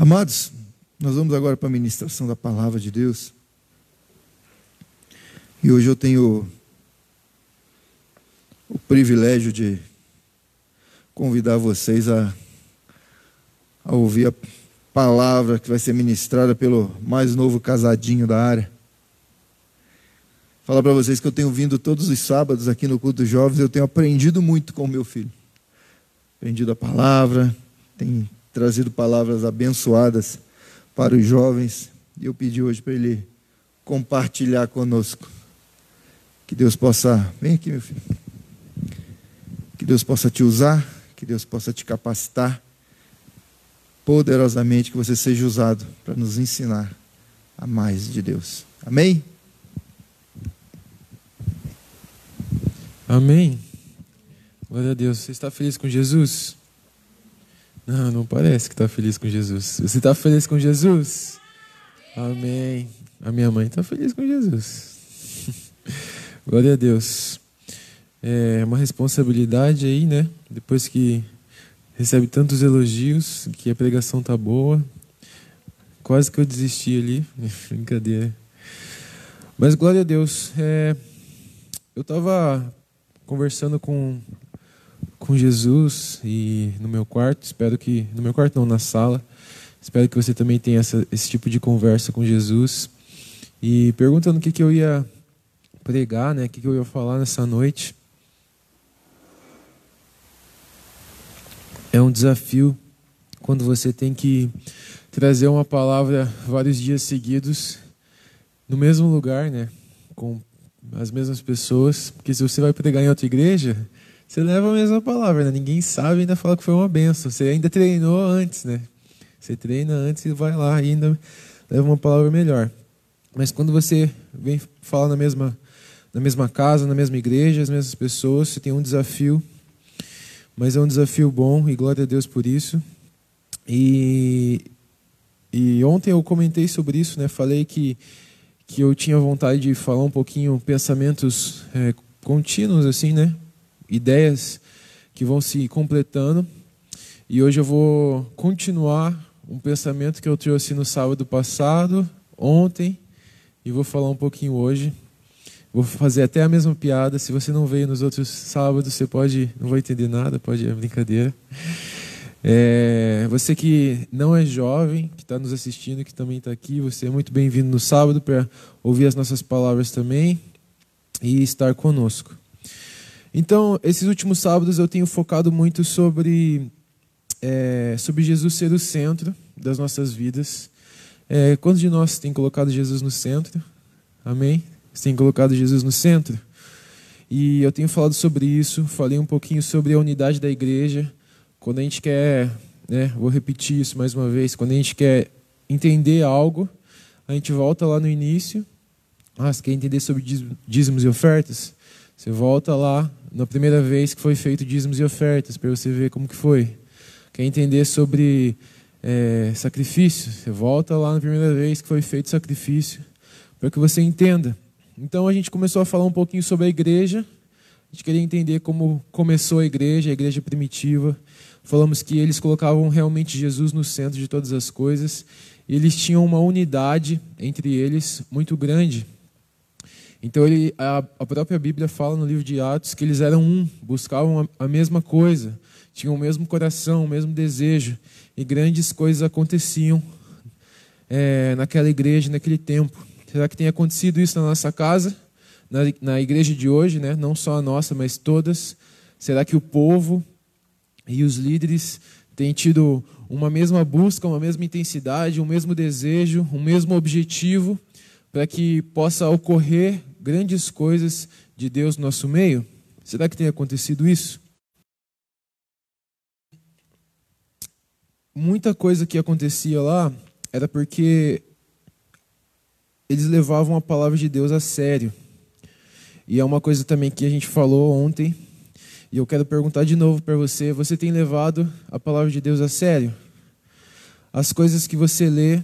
Amados, nós vamos agora para a ministração da palavra de Deus. E hoje eu tenho o privilégio de convidar vocês a, a ouvir a palavra que vai ser ministrada pelo mais novo casadinho da área. Falar para vocês que eu tenho vindo todos os sábados aqui no culto dos jovens, eu tenho aprendido muito com o meu filho. Aprendido a palavra, tem trazido palavras abençoadas para os jovens, e eu pedi hoje para ele compartilhar conosco. Que Deus possa, vem aqui, meu filho. Que Deus possa te usar, que Deus possa te capacitar poderosamente, que você seja usado para nos ensinar a mais de Deus. Amém? Amém. Glória a Deus. Você está feliz com Jesus? Não, não parece que está feliz com Jesus. Você está feliz com Jesus? Amém. A minha mãe está feliz com Jesus. Glória a Deus. É uma responsabilidade aí, né? Depois que recebe tantos elogios, que a pregação tá boa. Quase que eu desisti ali. Brincadeira. Mas glória a Deus. É, eu estava conversando com, com Jesus e no meu quarto, espero que. No meu quarto não, na sala. Espero que você também tenha essa, esse tipo de conversa com Jesus. E perguntando o que, que eu ia pregar, né? O que, que eu ia falar nessa noite. É um desafio quando você tem que trazer uma palavra vários dias seguidos no mesmo lugar, né? Com as mesmas pessoas, porque se você vai pregar em outra igreja, você leva a mesma palavra, né? Ninguém sabe ainda fala que foi uma benção. Você ainda treinou antes, né? Você treina antes e vai lá e ainda leva uma palavra melhor. Mas quando você vem falar na mesma, na mesma casa, na mesma igreja, as mesmas pessoas, você tem um desafio. Mas é um desafio bom e glória a Deus por isso. E, e ontem eu comentei sobre isso, né? Falei que que eu tinha vontade de falar um pouquinho pensamentos é, contínuos assim, né? Ideias que vão se completando. E hoje eu vou continuar um pensamento que eu trouxe no sábado passado, ontem, e vou falar um pouquinho hoje. Vou fazer até a mesma piada. Se você não veio nos outros sábados, você pode, não vai entender nada, pode é brincadeira. É, você que não é jovem, que está nos assistindo, que também está aqui, você é muito bem-vindo no sábado para ouvir as nossas palavras também e estar conosco. Então, esses últimos sábados eu tenho focado muito sobre, é, sobre Jesus ser o centro das nossas vidas. É, quantos de nós tem colocado Jesus no centro? Amém? Você tem colocado Jesus no centro? E eu tenho falado sobre isso, falei um pouquinho sobre a unidade da igreja quando a gente quer, né, vou repetir isso mais uma vez, quando a gente quer entender algo, a gente volta lá no início. Ah, você quer entender sobre dízimos e ofertas? Você volta lá na primeira vez que foi feito dízimos e ofertas, para você ver como que foi. Quer entender sobre é, sacrifício? Você volta lá na primeira vez que foi feito sacrifício, para que você entenda. Então a gente começou a falar um pouquinho sobre a igreja. A gente queria entender como começou a igreja, a igreja primitiva. Falamos que eles colocavam realmente Jesus no centro de todas as coisas. E eles tinham uma unidade entre eles muito grande. Então ele, a, a, própria Bíblia fala no livro de Atos que eles eram um, buscavam a, a mesma coisa, tinham o mesmo coração, o mesmo desejo, e grandes coisas aconteciam é, naquela igreja, naquele tempo. Será que tem acontecido isso na nossa casa, na, na igreja de hoje, né? não só a nossa, mas todas? Será que o povo e os líderes têm tido uma mesma busca, uma mesma intensidade, um mesmo desejo, um mesmo objetivo para que possa ocorrer grandes coisas de Deus no nosso meio? Será que tem acontecido isso? Muita coisa que acontecia lá era porque eles levavam a palavra de Deus a sério. E é uma coisa também que a gente falou ontem, e eu quero perguntar de novo para você: você tem levado a palavra de Deus a sério? As coisas que você lê,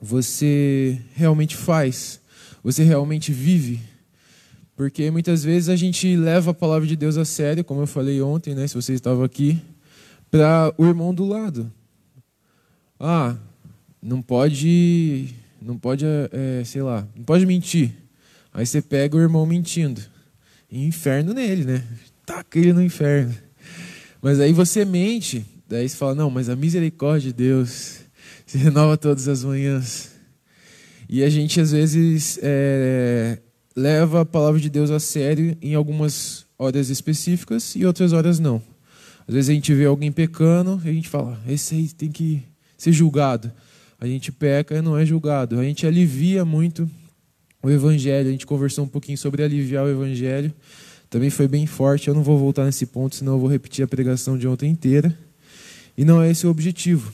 você realmente faz? Você realmente vive? Porque muitas vezes a gente leva a palavra de Deus a sério, como eu falei ontem, né, se você estava aqui, para o irmão do lado. Ah, não pode, não pode, é, sei lá, não pode mentir. Aí você pega o irmão mentindo. Inferno nele, né? Taca ele no inferno. Mas aí você mente, daí você fala, não, mas a misericórdia de Deus se renova todas as manhãs. E a gente às vezes é, leva a palavra de Deus a sério em algumas horas específicas e outras horas não. Às vezes a gente vê alguém pecando e a gente fala, esse aí tem que ser julgado. A gente peca e não é julgado. A gente alivia muito o evangelho. A gente conversou um pouquinho sobre aliviar o evangelho. Também foi bem forte. Eu não vou voltar nesse ponto, senão eu vou repetir a pregação de ontem inteira. E não é esse o objetivo.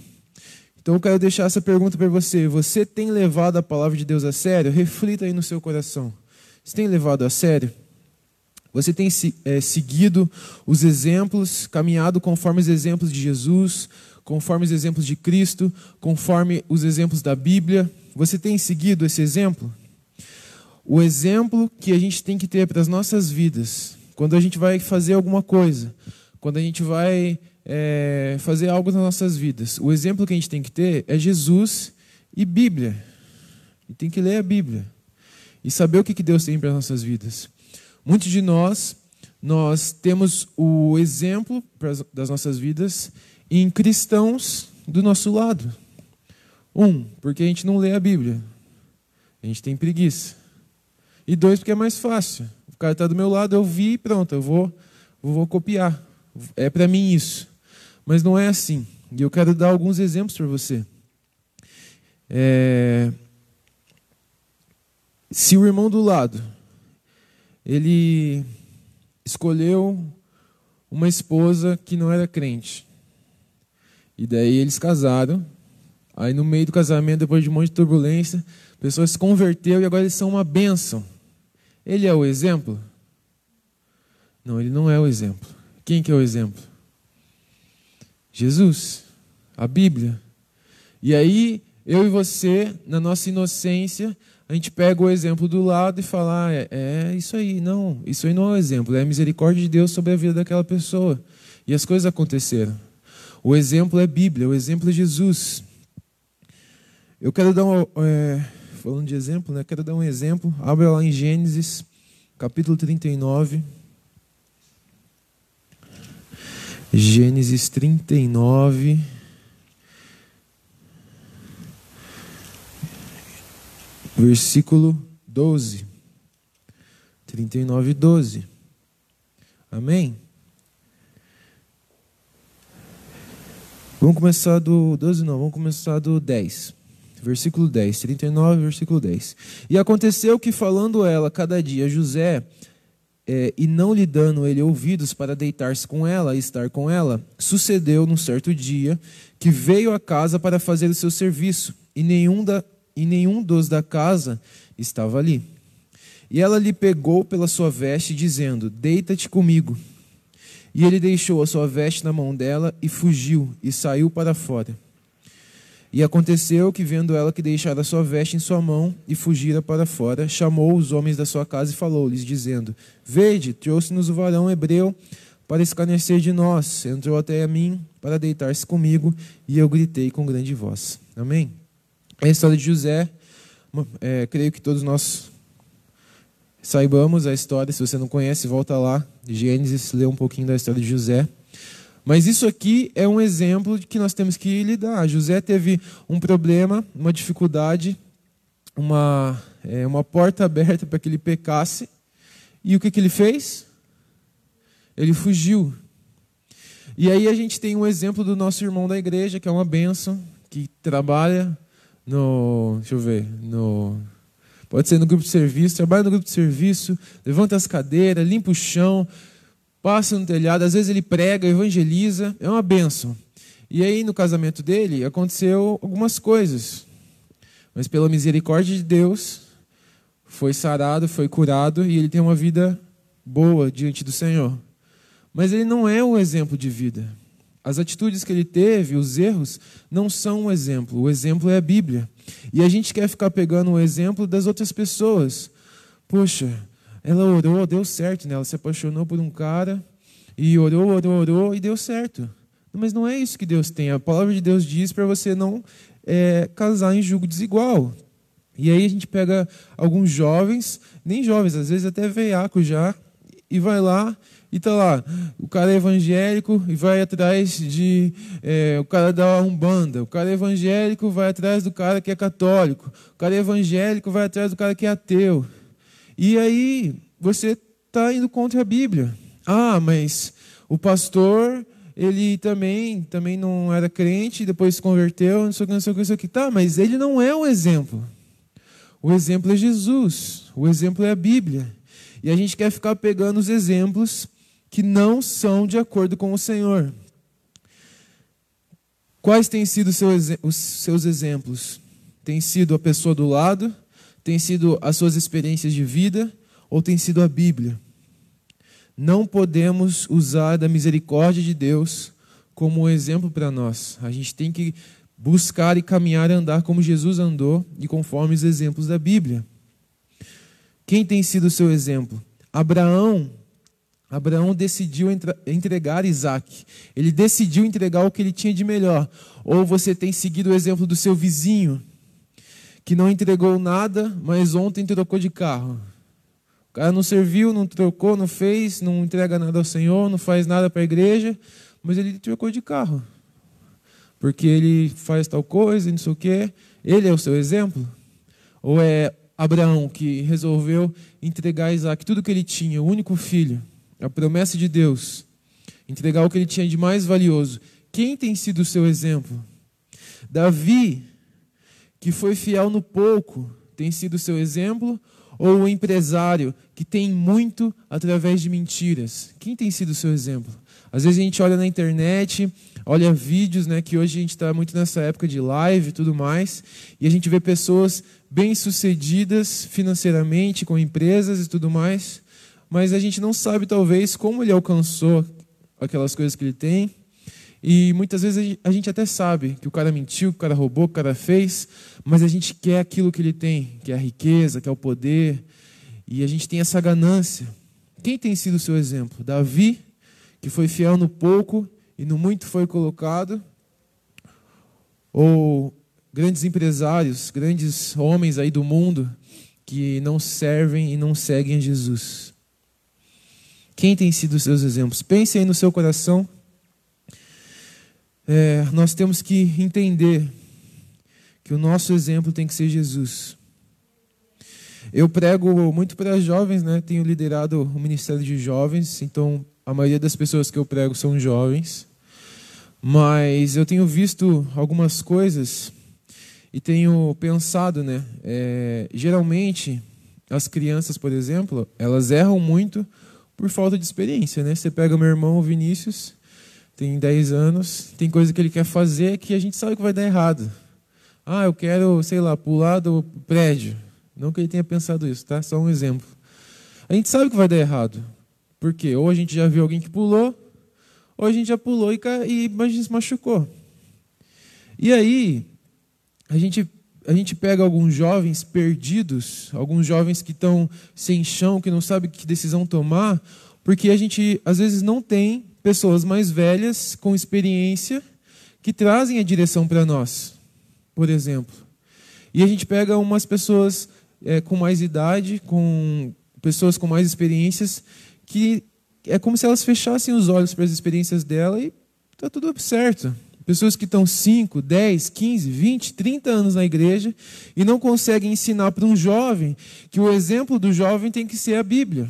Então eu quero deixar essa pergunta para você. Você tem levado a palavra de Deus a sério? Reflita aí no seu coração. Você tem levado a sério? Você tem é, seguido os exemplos, caminhado conforme os exemplos de Jesus, conforme os exemplos de Cristo, conforme os exemplos da Bíblia? Você tem seguido esse exemplo? O exemplo que a gente tem que ter para as nossas vidas, quando a gente vai fazer alguma coisa, quando a gente vai é, fazer algo nas nossas vidas, o exemplo que a gente tem que ter é Jesus e Bíblia. E tem que ler a Bíblia e saber o que Deus tem para as nossas vidas. Muitos de nós, nós temos o exemplo das nossas vidas em cristãos do nosso lado. Um, porque a gente não lê a Bíblia. A gente tem preguiça. E dois, porque é mais fácil. O cara está do meu lado, eu vi e pronto, eu vou, vou copiar. É para mim isso. Mas não é assim. E eu quero dar alguns exemplos para você. É... Se o irmão do lado ele escolheu uma esposa que não era crente. E daí eles casaram. Aí no meio do casamento, depois de um monte de turbulência, a pessoa se converteu e agora eles são uma bênção. Ele é o exemplo? Não, ele não é o exemplo. Quem que é o exemplo? Jesus, a Bíblia. E aí, eu e você, na nossa inocência, a gente pega o exemplo do lado e fala, ah, é, é, isso aí. Não, isso aí não é o exemplo, é a misericórdia de Deus sobre a vida daquela pessoa. E as coisas aconteceram. O exemplo é Bíblia, o exemplo é Jesus. Eu quero dar um, é, falando de exemplo, né? Quero dar um exemplo. Abra lá em Gênesis, capítulo 39. Gênesis 39. versículo 12. 39, 12. Amém? Vamos começar do 12, não, vamos começar do 10. Versículo 10, 39, versículo 10. E aconteceu que, falando ela cada dia José, é, e não lhe dando ele ouvidos para deitar-se com ela e estar com ela, sucedeu num certo dia que veio à casa para fazer o seu serviço, e nenhum da, e nenhum dos da casa estava ali. E ela lhe pegou pela sua veste, dizendo: Deita-te comigo. E ele deixou a sua veste na mão dela e fugiu e saiu para fora. E aconteceu que, vendo ela que deixara sua veste em sua mão e fugira para fora, chamou os homens da sua casa e falou-lhes, dizendo: Vede, trouxe-nos o varão hebreu para escarnecer de nós. Entrou até a mim para deitar-se comigo, e eu gritei com grande voz. Amém? É a história de José. É, creio que todos nós saibamos a história. Se você não conhece, volta lá, Gênesis, lê um pouquinho da história de José. Mas isso aqui é um exemplo de que nós temos que lidar. José teve um problema, uma dificuldade, uma, é, uma porta aberta para que ele pecasse. E o que, que ele fez? Ele fugiu. E aí a gente tem um exemplo do nosso irmão da igreja, que é uma bênção, que trabalha no. Deixa eu ver. No, pode ser no grupo de serviço, trabalha no grupo de serviço, levanta as cadeiras, limpa o chão, passa no telhado, às vezes ele prega, evangeliza, é uma benção. E aí no casamento dele aconteceu algumas coisas. Mas pela misericórdia de Deus, foi sarado, foi curado e ele tem uma vida boa diante do Senhor. Mas ele não é um exemplo de vida. As atitudes que ele teve, os erros, não são um exemplo. O exemplo é a Bíblia. E a gente quer ficar pegando o exemplo das outras pessoas. Poxa, ela orou, deu certo, né? Ela se apaixonou por um cara e orou, orou, orou e deu certo. Mas não é isso que Deus tem. A palavra de Deus diz para você não é, casar em julgo desigual. E aí a gente pega alguns jovens, nem jovens, às vezes até veiaco já, e vai lá e tá lá, o cara é evangélico e vai atrás de é, o cara da umbanda, o cara é evangélico vai atrás do cara que é católico, o cara é evangélico vai atrás do cara que é ateu. E aí você está indo contra a Bíblia. Ah, mas o pastor ele também também não era crente, depois se converteu, não sei o que, não sei o que, não sei o que. Tá, mas ele não é o exemplo. O exemplo é Jesus, o exemplo é a Bíblia. E a gente quer ficar pegando os exemplos que não são de acordo com o Senhor. Quais têm sido os seus exemplos? Tem sido a pessoa do lado? Tem sido as suas experiências de vida? Ou tem sido a Bíblia? Não podemos usar da misericórdia de Deus como um exemplo para nós. A gente tem que buscar e caminhar e andar como Jesus andou e conforme os exemplos da Bíblia. Quem tem sido o seu exemplo? Abraão Abraão decidiu entregar Isaac. Ele decidiu entregar o que ele tinha de melhor. Ou você tem seguido o exemplo do seu vizinho, que não entregou nada, mas ontem trocou de carro. O cara não serviu, não trocou, não fez, não entrega nada ao Senhor, não faz nada para a igreja, mas ele trocou de carro. Porque ele faz tal coisa, não sei o quê. Ele é o seu exemplo? Ou é Abraão que resolveu entregar Isaac tudo que ele tinha, o único filho? a promessa de Deus, entregar o que ele tinha de mais valioso. Quem tem sido o seu exemplo? Davi, que foi fiel no pouco, tem sido seu exemplo? Ou o empresário que tem muito através de mentiras? Quem tem sido seu exemplo? Às vezes a gente olha na internet, olha vídeos, né, que hoje a gente está muito nessa época de live e tudo mais, e a gente vê pessoas bem-sucedidas financeiramente, com empresas e tudo mais, mas a gente não sabe, talvez, como ele alcançou aquelas coisas que ele tem. E muitas vezes a gente até sabe que o cara mentiu, que o cara roubou, que o cara fez, mas a gente quer aquilo que ele tem, que é a riqueza, que é o poder, e a gente tem essa ganância. Quem tem sido o seu exemplo? Davi, que foi fiel no pouco e no muito foi colocado? Ou grandes empresários, grandes homens aí do mundo que não servem e não seguem Jesus? Quem tem sido os seus exemplos? Pense aí no seu coração. É, nós temos que entender que o nosso exemplo tem que ser Jesus. Eu prego muito para jovens, né? Tenho liderado o ministério de jovens, então a maioria das pessoas que eu prego são jovens. Mas eu tenho visto algumas coisas e tenho pensado, né? É, geralmente as crianças, por exemplo, elas erram muito por falta de experiência, né? Você pega meu irmão Vinícius, tem 10 anos, tem coisa que ele quer fazer que a gente sabe que vai dar errado. Ah, eu quero, sei lá, pular do prédio. Não que ele tenha pensado isso, tá? Só um exemplo. A gente sabe que vai dar errado. Por quê? Ou a gente já viu alguém que pulou, ou a gente já pulou e, e se machucou. E aí, a gente a gente pega alguns jovens perdidos, alguns jovens que estão sem chão, que não sabem que decisão tomar, porque a gente às vezes não tem pessoas mais velhas com experiência que trazem a direção para nós, por exemplo. E a gente pega umas pessoas é, com mais idade, com pessoas com mais experiências, que é como se elas fechassem os olhos para as experiências dela e está tudo certo. Pessoas que estão 5, 10, 15, 20, 30 anos na igreja e não conseguem ensinar para um jovem que o exemplo do jovem tem que ser a Bíblia.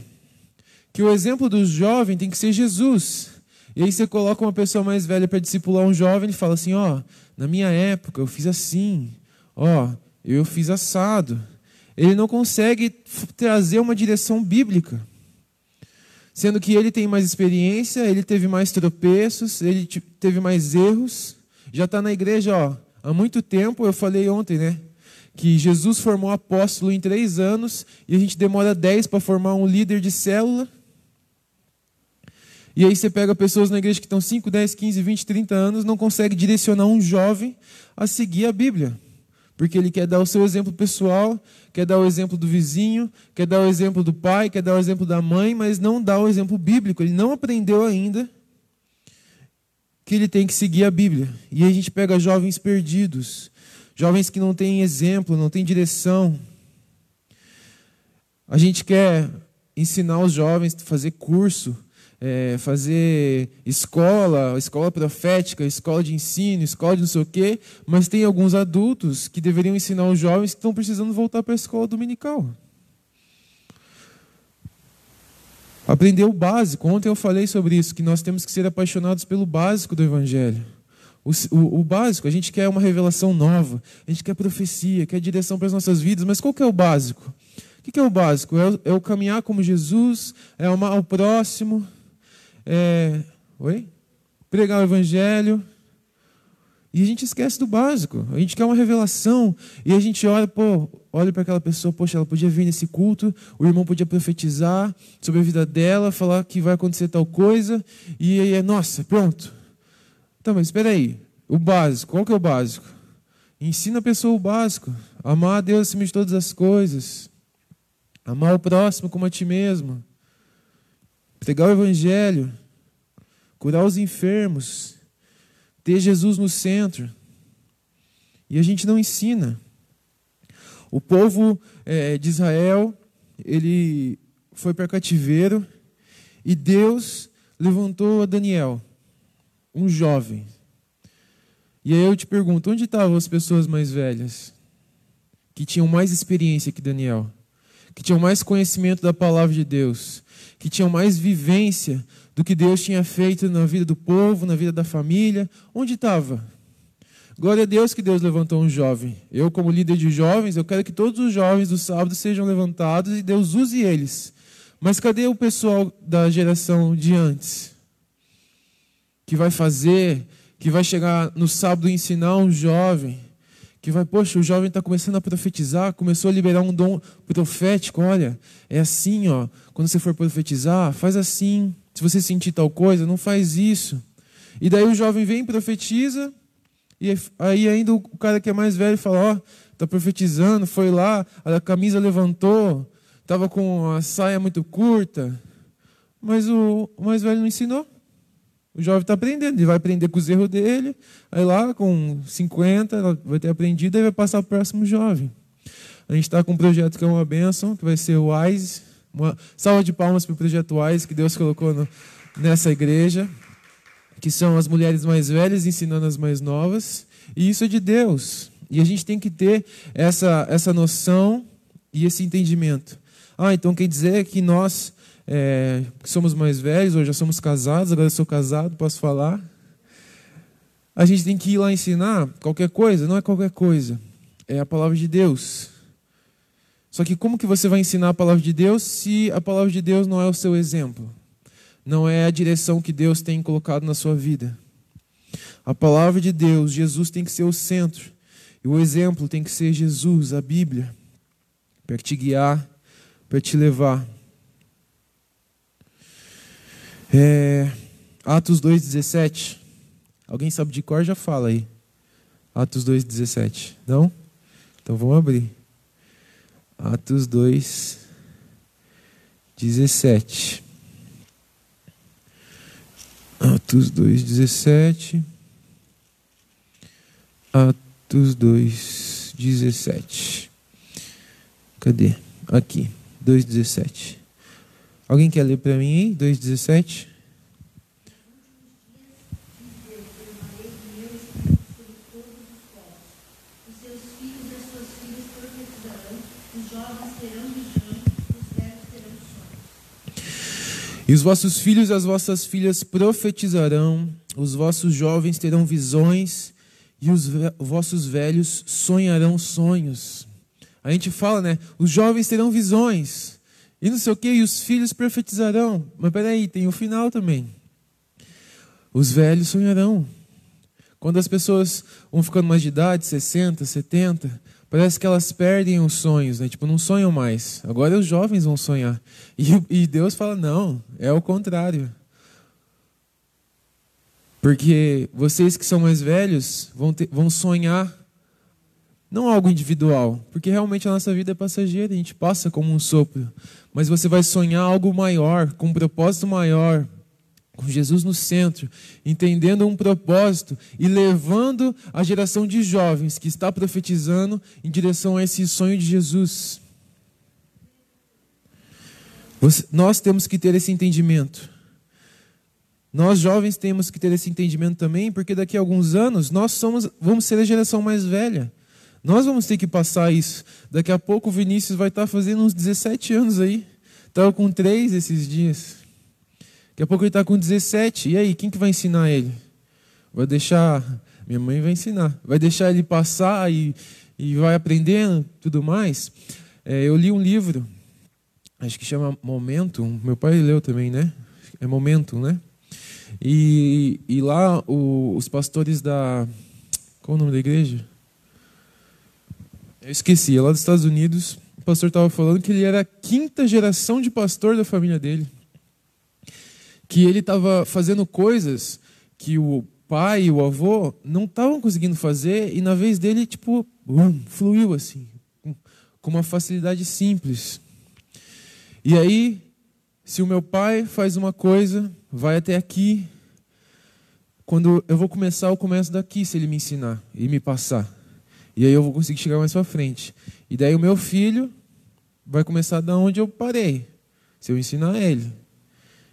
Que o exemplo do jovem tem que ser Jesus. E aí você coloca uma pessoa mais velha para discipular um jovem e fala assim: ó, oh, na minha época eu fiz assim, ó, oh, eu fiz assado. Ele não consegue trazer uma direção bíblica. Sendo que ele tem mais experiência, ele teve mais tropeços, ele teve mais erros. Já está na igreja ó, há muito tempo, eu falei ontem, né? Que Jesus formou apóstolo em três anos e a gente demora dez para formar um líder de célula. E aí você pega pessoas na igreja que estão 5, 10, 15, 20, 30 anos, não consegue direcionar um jovem a seguir a Bíblia porque ele quer dar o seu exemplo pessoal, quer dar o exemplo do vizinho, quer dar o exemplo do pai, quer dar o exemplo da mãe, mas não dá o exemplo bíblico. Ele não aprendeu ainda que ele tem que seguir a Bíblia. E aí a gente pega jovens perdidos, jovens que não têm exemplo, não têm direção. A gente quer ensinar os jovens a fazer curso, é, fazer escola, escola profética, escola de ensino, escola de não sei o quê, mas tem alguns adultos que deveriam ensinar os jovens que estão precisando voltar para a escola dominical. Aprender o básico. Ontem eu falei sobre isso, que nós temos que ser apaixonados pelo básico do Evangelho. O, o, o, básico, a gente quer uma revelação nova, a gente quer profecia, quer direção para as nossas vidas, mas qual que é o básico? O que, é o básico? É o, é o caminhar como Jesus, é amar o próximo, é, oi? Pregar o evangelho. E a gente esquece do básico. A gente quer uma revelação. E a gente olha, pô, olha para aquela pessoa, poxa, ela podia vir nesse culto, o irmão podia profetizar sobre a vida dela, falar que vai acontecer tal coisa, e aí é, nossa, pronto. Então, mas espera aí, o básico, qual que é o básico? Ensina a pessoa o básico, amar a Deus acima de todas as coisas, amar o próximo como a ti mesmo, pregar o evangelho, curar os enfermos, ter Jesus no centro. E a gente não ensina. O povo é, de Israel, ele foi para cativeiro e Deus levantou a Daniel, um jovem. E aí eu te pergunto, onde estavam as pessoas mais velhas? Que tinham mais experiência que Daniel? Que tinham mais conhecimento da palavra de Deus? Que tinham mais vivência do que Deus tinha feito na vida do povo, na vida da família. Onde estava? Glória a Deus que Deus levantou um jovem. Eu, como líder de jovens, eu quero que todos os jovens do sábado sejam levantados e Deus use eles. Mas cadê o pessoal da geração de antes? Que vai fazer, que vai chegar no sábado e ensinar um jovem que vai, poxa, o jovem está começando a profetizar, começou a liberar um dom profético. Olha, é assim, ó. Quando você for profetizar, faz assim. Se você sentir tal coisa, não faz isso. E daí o jovem vem, profetiza, e aí ainda o cara que é mais velho fala, ó, está profetizando, foi lá, a camisa levantou, estava com a saia muito curta. Mas o mais velho não ensinou. O jovem está aprendendo, ele vai aprender com os erros dele, aí lá com 50, vai ter aprendido, e vai passar para o próximo jovem. A gente está com um projeto que é uma bênção, que vai ser o WISE. Uma salva de palmas para o projeto WISE que Deus colocou no, nessa igreja, que são as mulheres mais velhas ensinando as mais novas. E isso é de Deus. E a gente tem que ter essa, essa noção e esse entendimento. Ah, então quer dizer que nós é, somos mais velhos, ou já somos casados, agora eu sou casado, posso falar. A gente tem que ir lá ensinar qualquer coisa, não é qualquer coisa, é a palavra de Deus. Só que como que você vai ensinar a palavra de Deus se a palavra de Deus não é o seu exemplo? Não é a direção que Deus tem colocado na sua vida. A palavra de Deus, Jesus tem que ser o centro. E o exemplo tem que ser Jesus, a Bíblia, para te guiar, para te levar. É, Atos 2,17. Alguém sabe de cor? Já fala aí. Atos 2,17. Não? Então vamos abrir. Atos 2, 17. Atos 2, 17. Atos 2, 17. Cadê? Aqui, 2, 17. Alguém quer ler para mim aí? 2,17? E os vossos filhos e as vossas filhas profetizarão, os vossos jovens terão visões, e os vossos velhos sonharão sonhos. A gente fala, né? Os jovens terão visões e não sei o que, e os filhos profetizarão. Mas peraí, tem o final também. Os velhos sonharão. Quando as pessoas vão ficando mais de idade, 60, 70, parece que elas perdem os sonhos, né? Tipo, não sonham mais. Agora os jovens vão sonhar. E, e Deus fala: não, é o contrário. Porque vocês que são mais velhos vão, ter, vão sonhar não algo individual, porque realmente a nossa vida é passageira, a gente passa como um sopro. Mas você vai sonhar algo maior, com um propósito maior, com Jesus no centro, entendendo um propósito e levando a geração de jovens que está profetizando em direção a esse sonho de Jesus. Nós temos que ter esse entendimento. Nós jovens temos que ter esse entendimento também, porque daqui a alguns anos nós somos, vamos ser a geração mais velha. Nós vamos ter que passar isso. Daqui a pouco o Vinícius vai estar fazendo uns 17 anos aí. Estava com 3 esses dias. Daqui a pouco ele está com 17. E aí, quem que vai ensinar ele? Vai deixar. Minha mãe vai ensinar. Vai deixar ele passar e, e vai aprendendo tudo mais. É, eu li um livro, acho que chama Momentum. Meu pai leu também, né? É Momentum, né? E, e lá o, os pastores da. Qual o nome da igreja? Eu esqueci, é lá dos Estados Unidos. O pastor estava falando que ele era a quinta geração de pastor da família dele que ele estava fazendo coisas que o pai e o avô não estavam conseguindo fazer e na vez dele, tipo, um, fluiu assim, com uma facilidade simples. E aí, se o meu pai faz uma coisa, vai até aqui, quando eu vou começar, eu começo daqui, se ele me ensinar e me passar. E aí eu vou conseguir chegar mais para frente. E daí o meu filho vai começar da onde eu parei, se eu ensinar ele.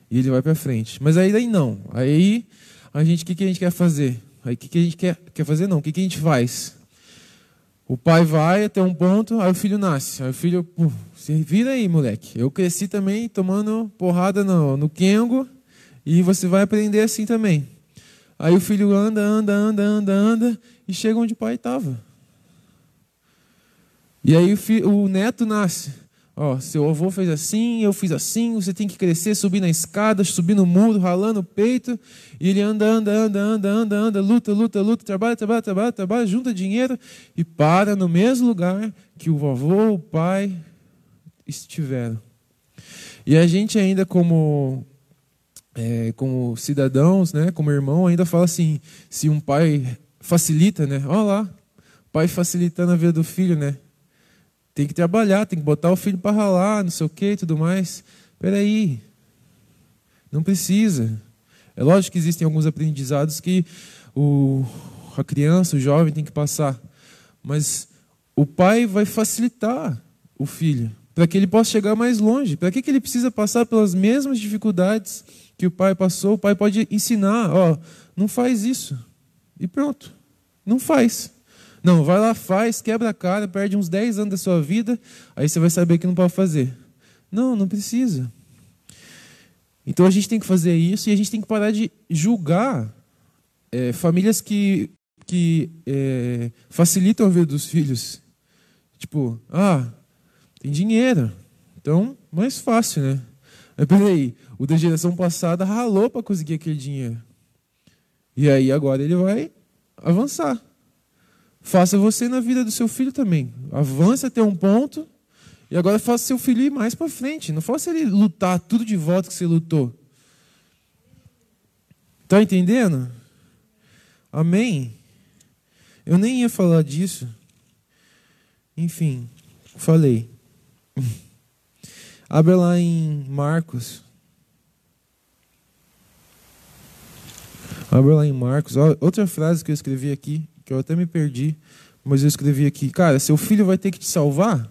E ele vai para frente. Mas aí, daí não. Aí a gente, o que, que a gente quer fazer? Aí o que, que a gente quer, quer fazer? Não. O que, que a gente faz? O pai vai até um ponto, aí o filho nasce. Aí o filho, pô, se vira aí, moleque. Eu cresci também tomando porrada no, no Kengo e você vai aprender assim também. Aí o filho anda, anda, anda, anda, anda e chega onde o pai estava. E aí o, o neto nasce. Ó, seu avô fez assim, eu fiz assim, você tem que crescer, subir na escada, subir no muro, ralando o peito, e ele anda, anda, anda, anda, anda, anda, luta, luta, luta, trabalha, trabalha, trabalha, trabalha, junta dinheiro e para no mesmo lugar que o avô, o pai estiveram. E a gente ainda como é, como cidadãos, né, como irmão, ainda fala assim, se um pai facilita, né, olha lá, pai facilitando a vida do filho, né, tem que trabalhar, tem que botar o filho para ralar, não sei o que e tudo mais. Espera aí. Não precisa. É lógico que existem alguns aprendizados que o, a criança, o jovem tem que passar. Mas o pai vai facilitar o filho para que ele possa chegar mais longe. Para que, que ele precisa passar pelas mesmas dificuldades que o pai passou? O pai pode ensinar, ó, não faz isso. E pronto. Não faz. Não, vai lá, faz, quebra a cara, perde uns 10 anos da sua vida, aí você vai saber que não pode fazer. Não, não precisa. Então a gente tem que fazer isso e a gente tem que parar de julgar é, famílias que, que é, facilitam a vida dos filhos. Tipo, ah, tem dinheiro, então mais fácil, né? Mas peraí, o da geração passada ralou para conseguir aquele dinheiro. E aí agora ele vai avançar. Faça você na vida do seu filho também. Avance até um ponto e agora faça seu filho ir mais para frente. Não faça ele lutar tudo de volta que você lutou. Está entendendo? Amém? Eu nem ia falar disso. Enfim, falei. Abra lá em Marcos. Abra lá em Marcos. Outra frase que eu escrevi aqui que eu até me perdi, mas eu escrevi aqui, cara, seu filho vai ter que te salvar.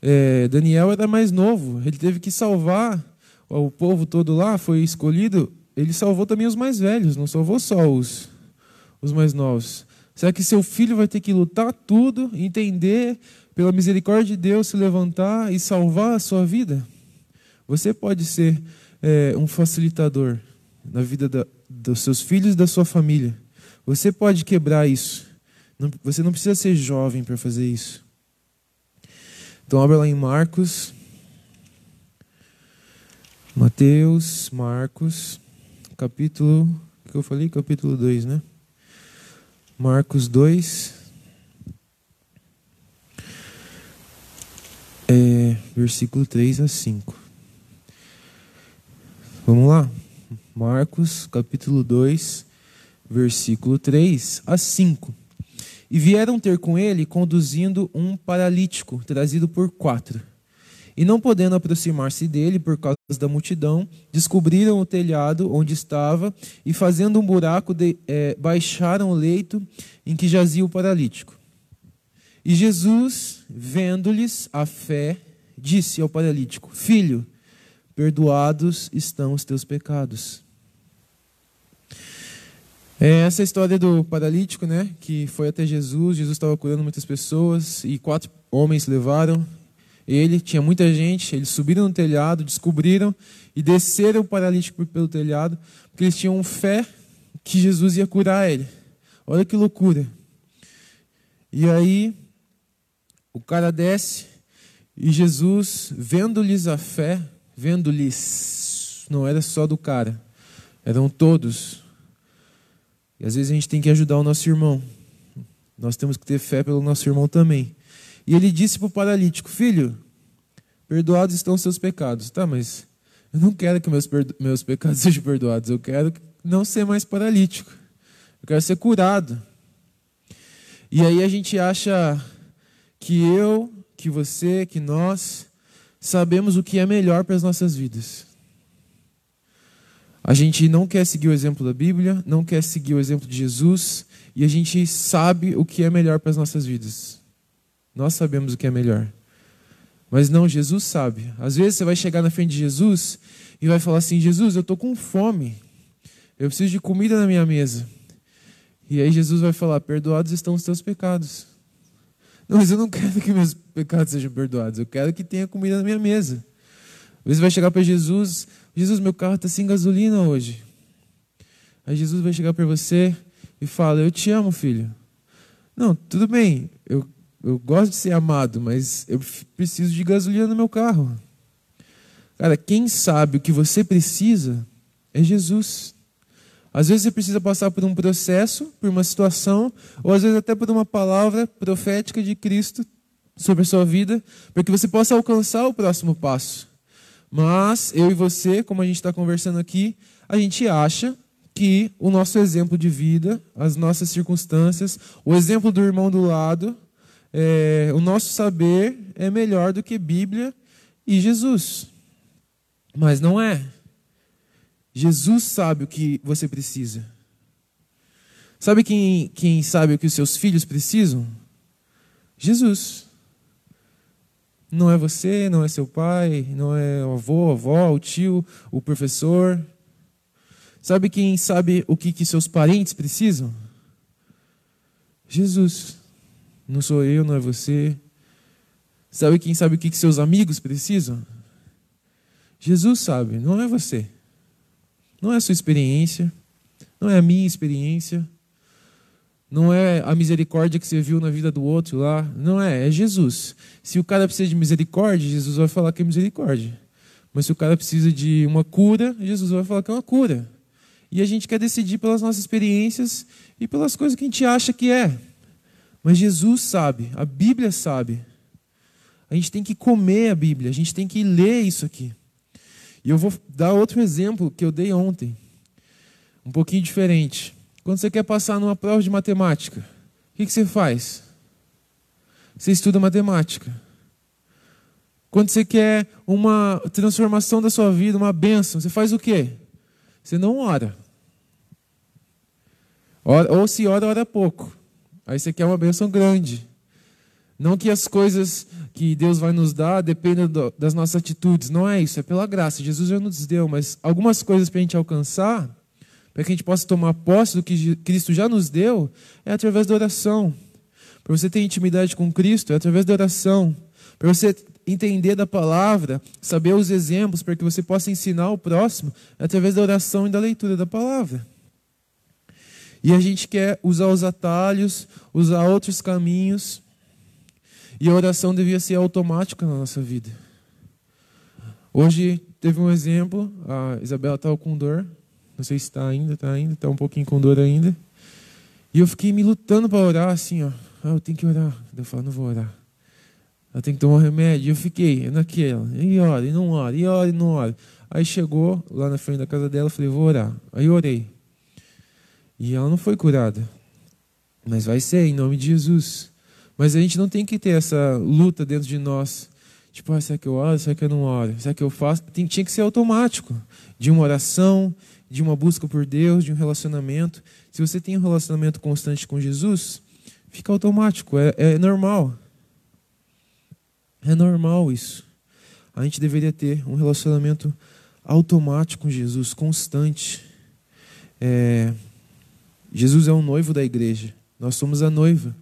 É, Daniel era mais novo, ele teve que salvar o povo todo lá, foi escolhido, ele salvou também os mais velhos, não salvou só os, os mais novos. Será que seu filho vai ter que lutar tudo, entender, pela misericórdia de Deus, se levantar e salvar a sua vida? Você pode ser é, um facilitador na vida da, dos seus filhos e da sua família. Você pode quebrar isso. Você não precisa ser jovem para fazer isso. Então, abre lá em Marcos. Mateus, Marcos, capítulo. O que eu falei? Capítulo 2, né? Marcos 2. É, versículo 3 a 5. Vamos lá? Marcos, capítulo 2 versículo 3 a 5. E vieram ter com ele conduzindo um paralítico, trazido por quatro. E não podendo aproximar-se dele por causa da multidão, descobriram o telhado onde estava e, fazendo um buraco, de, é, baixaram o leito em que jazia o paralítico. E Jesus, vendo-lhes a fé, disse ao paralítico: Filho, perdoados estão os teus pecados. É essa história do paralítico, né, que foi até Jesus, Jesus estava curando muitas pessoas e quatro homens levaram ele, tinha muita gente, eles subiram no telhado, descobriram e desceram o paralítico pelo telhado, porque eles tinham fé que Jesus ia curar ele. Olha que loucura. E aí o cara desce e Jesus, vendo-lhes a fé, vendo-lhes, não era só do cara, eram todos e às vezes a gente tem que ajudar o nosso irmão. Nós temos que ter fé pelo nosso irmão também. E ele disse para o paralítico: Filho, perdoados estão os seus pecados. Tá, mas eu não quero que meus, meus pecados sejam perdoados. Eu quero não ser mais paralítico. Eu quero ser curado. E aí a gente acha que eu, que você, que nós sabemos o que é melhor para as nossas vidas. A gente não quer seguir o exemplo da Bíblia, não quer seguir o exemplo de Jesus, e a gente sabe o que é melhor para as nossas vidas. Nós sabemos o que é melhor. Mas não, Jesus sabe. Às vezes você vai chegar na frente de Jesus e vai falar assim: Jesus, eu estou com fome. Eu preciso de comida na minha mesa. E aí Jesus vai falar: Perdoados estão os teus pecados. Não, mas eu não quero que meus pecados sejam perdoados. Eu quero que tenha comida na minha mesa. Às vezes vai chegar para Jesus Jesus, meu carro está sem gasolina hoje. Aí Jesus vai chegar para você e fala: Eu te amo, filho. Não, tudo bem, eu, eu gosto de ser amado, mas eu preciso de gasolina no meu carro. Cara, quem sabe o que você precisa é Jesus. Às vezes você precisa passar por um processo, por uma situação, ou às vezes até por uma palavra profética de Cristo sobre a sua vida, para que você possa alcançar o próximo passo. Mas eu e você, como a gente está conversando aqui, a gente acha que o nosso exemplo de vida, as nossas circunstâncias, o exemplo do irmão do lado, é, o nosso saber é melhor do que Bíblia e Jesus. Mas não é. Jesus sabe o que você precisa. Sabe quem, quem sabe o que os seus filhos precisam? Jesus. Não é você, não é seu pai, não é o avô, a avó, o tio, o professor. Sabe quem sabe o que, que seus parentes precisam? Jesus. Não sou eu, não é você. Sabe quem sabe o que, que seus amigos precisam? Jesus sabe, não é você. Não é a sua experiência, não é a minha experiência. Não é a misericórdia que você viu na vida do outro lá. Não é, é Jesus. Se o cara precisa de misericórdia, Jesus vai falar que é misericórdia. Mas se o cara precisa de uma cura, Jesus vai falar que é uma cura. E a gente quer decidir pelas nossas experiências e pelas coisas que a gente acha que é. Mas Jesus sabe, a Bíblia sabe. A gente tem que comer a Bíblia, a gente tem que ler isso aqui. E eu vou dar outro exemplo que eu dei ontem, um pouquinho diferente. Quando você quer passar numa prova de matemática, o que, que você faz? Você estuda matemática. Quando você quer uma transformação da sua vida, uma bênção, você faz o quê? Você não ora. ora ou se ora, ora pouco. Aí você quer uma bênção grande. Não que as coisas que Deus vai nos dar dependam das nossas atitudes. Não é isso, é pela graça. Jesus já nos deu, mas algumas coisas para a gente alcançar, para que a gente possa tomar posse do que Cristo já nos deu, é através da oração. Para você ter intimidade com Cristo, é através da oração. Para você entender da palavra, saber os exemplos, para que você possa ensinar o próximo, é através da oração e da leitura da palavra. E a gente quer usar os atalhos, usar outros caminhos. E a oração devia ser automática na nossa vida. Hoje teve um exemplo, a Isabela estava com dor, não sei se está ainda, está ainda, está um pouquinho com dor ainda. E eu fiquei me lutando para orar, assim, ó. Ah, eu tenho que orar. Eu falo, não vou orar. Eu tenho que tomar um remédio. E eu fiquei naquela. E ora, e não ora, e ora, e não ora. Aí chegou lá na frente da casa dela, eu falei, vou orar. Aí orei. E ela não foi curada. Mas vai ser, em nome de Jesus. Mas a gente não tem que ter essa luta dentro de nós Tipo, ah, será que eu oro? Será que eu não oro? Será que eu faço? Tem, tinha que ser automático. De uma oração, de uma busca por Deus, de um relacionamento. Se você tem um relacionamento constante com Jesus, fica automático, é, é normal. É normal isso. A gente deveria ter um relacionamento automático com Jesus, constante. É, Jesus é o noivo da igreja. Nós somos a noiva.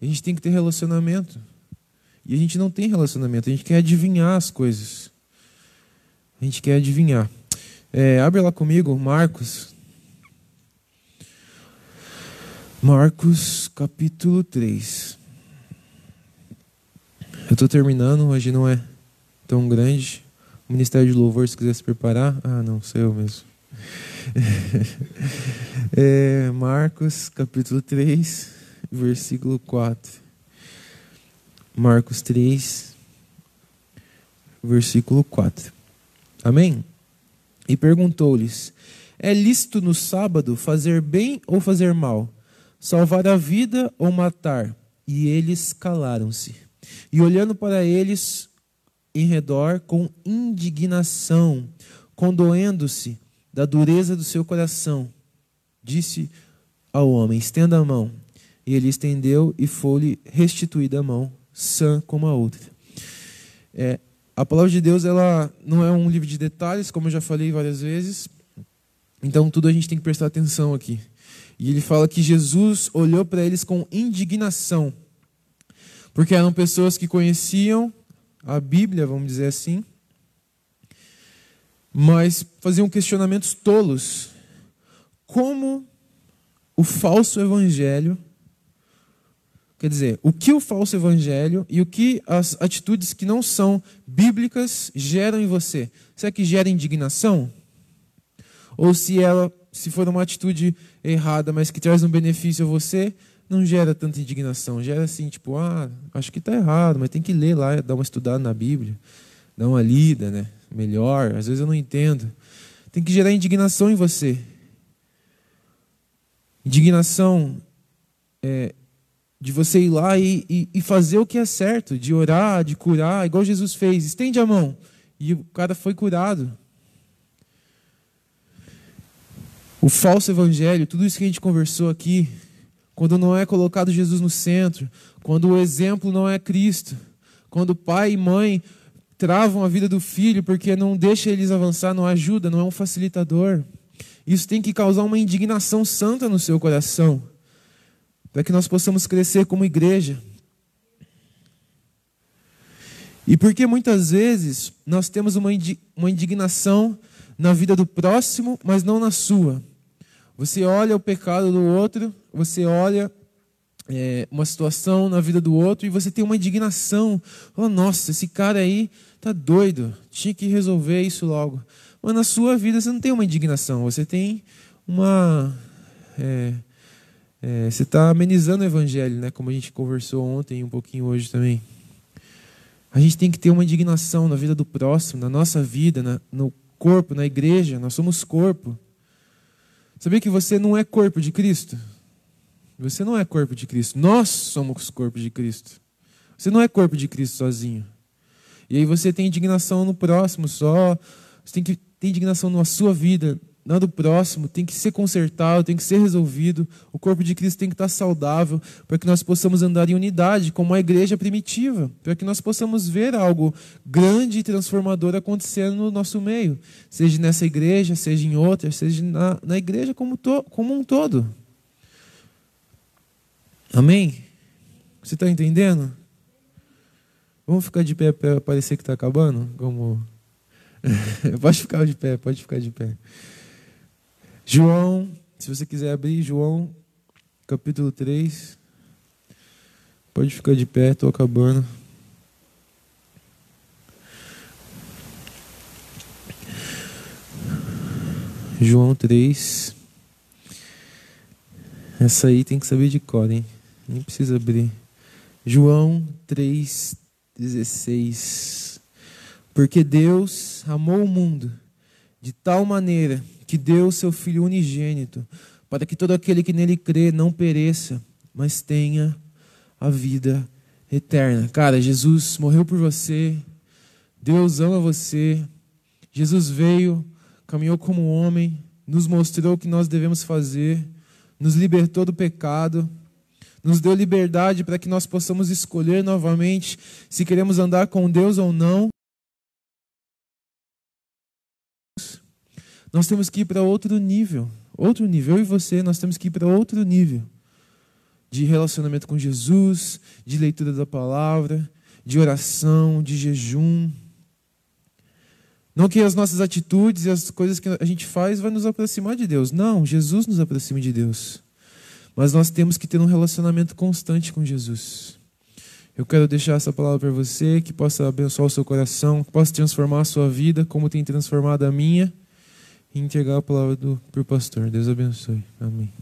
A gente tem que ter relacionamento. E a gente não tem relacionamento. A gente quer adivinhar as coisas. A gente quer adivinhar. É, abre lá comigo, Marcos. Marcos capítulo 3. Eu estou terminando, hoje não é tão grande. O Ministério de Louvor, se quiser se preparar. Ah, não, sou eu mesmo. é, Marcos capítulo 3, versículo 4. Marcos 3, versículo 4. Amém? E perguntou-lhes: É lícito no sábado fazer bem ou fazer mal? Salvar a vida ou matar? E eles calaram-se. E olhando para eles em redor com indignação, condoendo-se da dureza do seu coração, disse ao homem: Estenda a mão. E ele estendeu e foi-lhe restituída a mão, sã como a outra. É, a palavra de Deus ela não é um livro de detalhes, como eu já falei várias vezes. Então tudo a gente tem que prestar atenção aqui. E ele fala que Jesus olhou para eles com indignação, porque eram pessoas que conheciam a Bíblia, vamos dizer assim, mas faziam questionamentos tolos. Como o falso evangelho Quer dizer, o que o falso evangelho e o que as atitudes que não são bíblicas geram em você? Será que gera indignação? Ou se ela, se for uma atitude errada, mas que traz um benefício a você, não gera tanta indignação. Gera assim, tipo, ah, acho que está errado, mas tem que ler lá, dar uma estudada na Bíblia, dar uma lida, né? Melhor. Às vezes eu não entendo. Tem que gerar indignação em você. Indignação é, de você ir lá e, e, e, fazer o que é certo, de orar, de curar, igual Jesus fez. Estende a mão. E o cara foi curado. O falso evangelho, tudo isso que a gente conversou aqui, quando não é colocado Jesus no centro, quando o exemplo não é Cristo, quando pai e mãe travam a vida do filho porque não deixa eles avançar, não ajuda, não é um facilitador. Isso tem que causar uma indignação santa no seu coração para que nós possamos crescer como igreja. E porque muitas vezes nós temos uma indignação na vida do próximo, mas não na sua. Você olha o pecado do outro, você olha é, uma situação na vida do outro e você tem uma indignação. Oh, nossa, esse cara aí tá doido, tinha que resolver isso logo. Mas na sua vida você não tem uma indignação, você tem uma. É, é, você está amenizando o evangelho, né? Como a gente conversou ontem e um pouquinho hoje também. A gente tem que ter uma indignação na vida do próximo, na nossa vida, na, no corpo, na igreja. Nós somos corpo. Sabia que você não é corpo de Cristo? Você não é corpo de Cristo. Nós somos corpo de Cristo. Você não é corpo de Cristo sozinho. E aí você tem indignação no próximo só. Você tem que ter indignação na sua vida, na do próximo, tem que ser consertado, tem que ser resolvido. O corpo de Cristo tem que estar saudável para que nós possamos andar em unidade, como a igreja primitiva, para que nós possamos ver algo grande e transformador acontecendo no nosso meio, seja nessa igreja, seja em outra, seja na, na igreja como, to, como um todo. Amém? Você está entendendo? Vamos ficar de pé para parecer que está acabando? Como... pode ficar de pé, pode ficar de pé. João, se você quiser abrir, João, capítulo 3. Pode ficar de pé, estou acabando. João 3. Essa aí tem que saber de cor, hein? Nem precisa abrir. João 3,16. Porque Deus amou o mundo de tal maneira que deu o seu Filho unigênito, para que todo aquele que nele crê não pereça, mas tenha a vida eterna. Cara, Jesus morreu por você, Deus ama você. Jesus veio, caminhou como homem, nos mostrou o que nós devemos fazer, nos libertou do pecado, nos deu liberdade para que nós possamos escolher novamente se queremos andar com Deus ou não. Nós temos que ir para outro nível. Outro nível. Eu e você, nós temos que ir para outro nível de relacionamento com Jesus, de leitura da palavra, de oração, de jejum. Não que as nossas atitudes e as coisas que a gente faz vai nos aproximar de Deus. Não, Jesus nos aproxima de Deus. Mas nós temos que ter um relacionamento constante com Jesus. Eu quero deixar essa palavra para você, que possa abençoar o seu coração, que possa transformar a sua vida, como tem transformado a minha, e entregar a palavra para o pastor. Deus abençoe. Amém.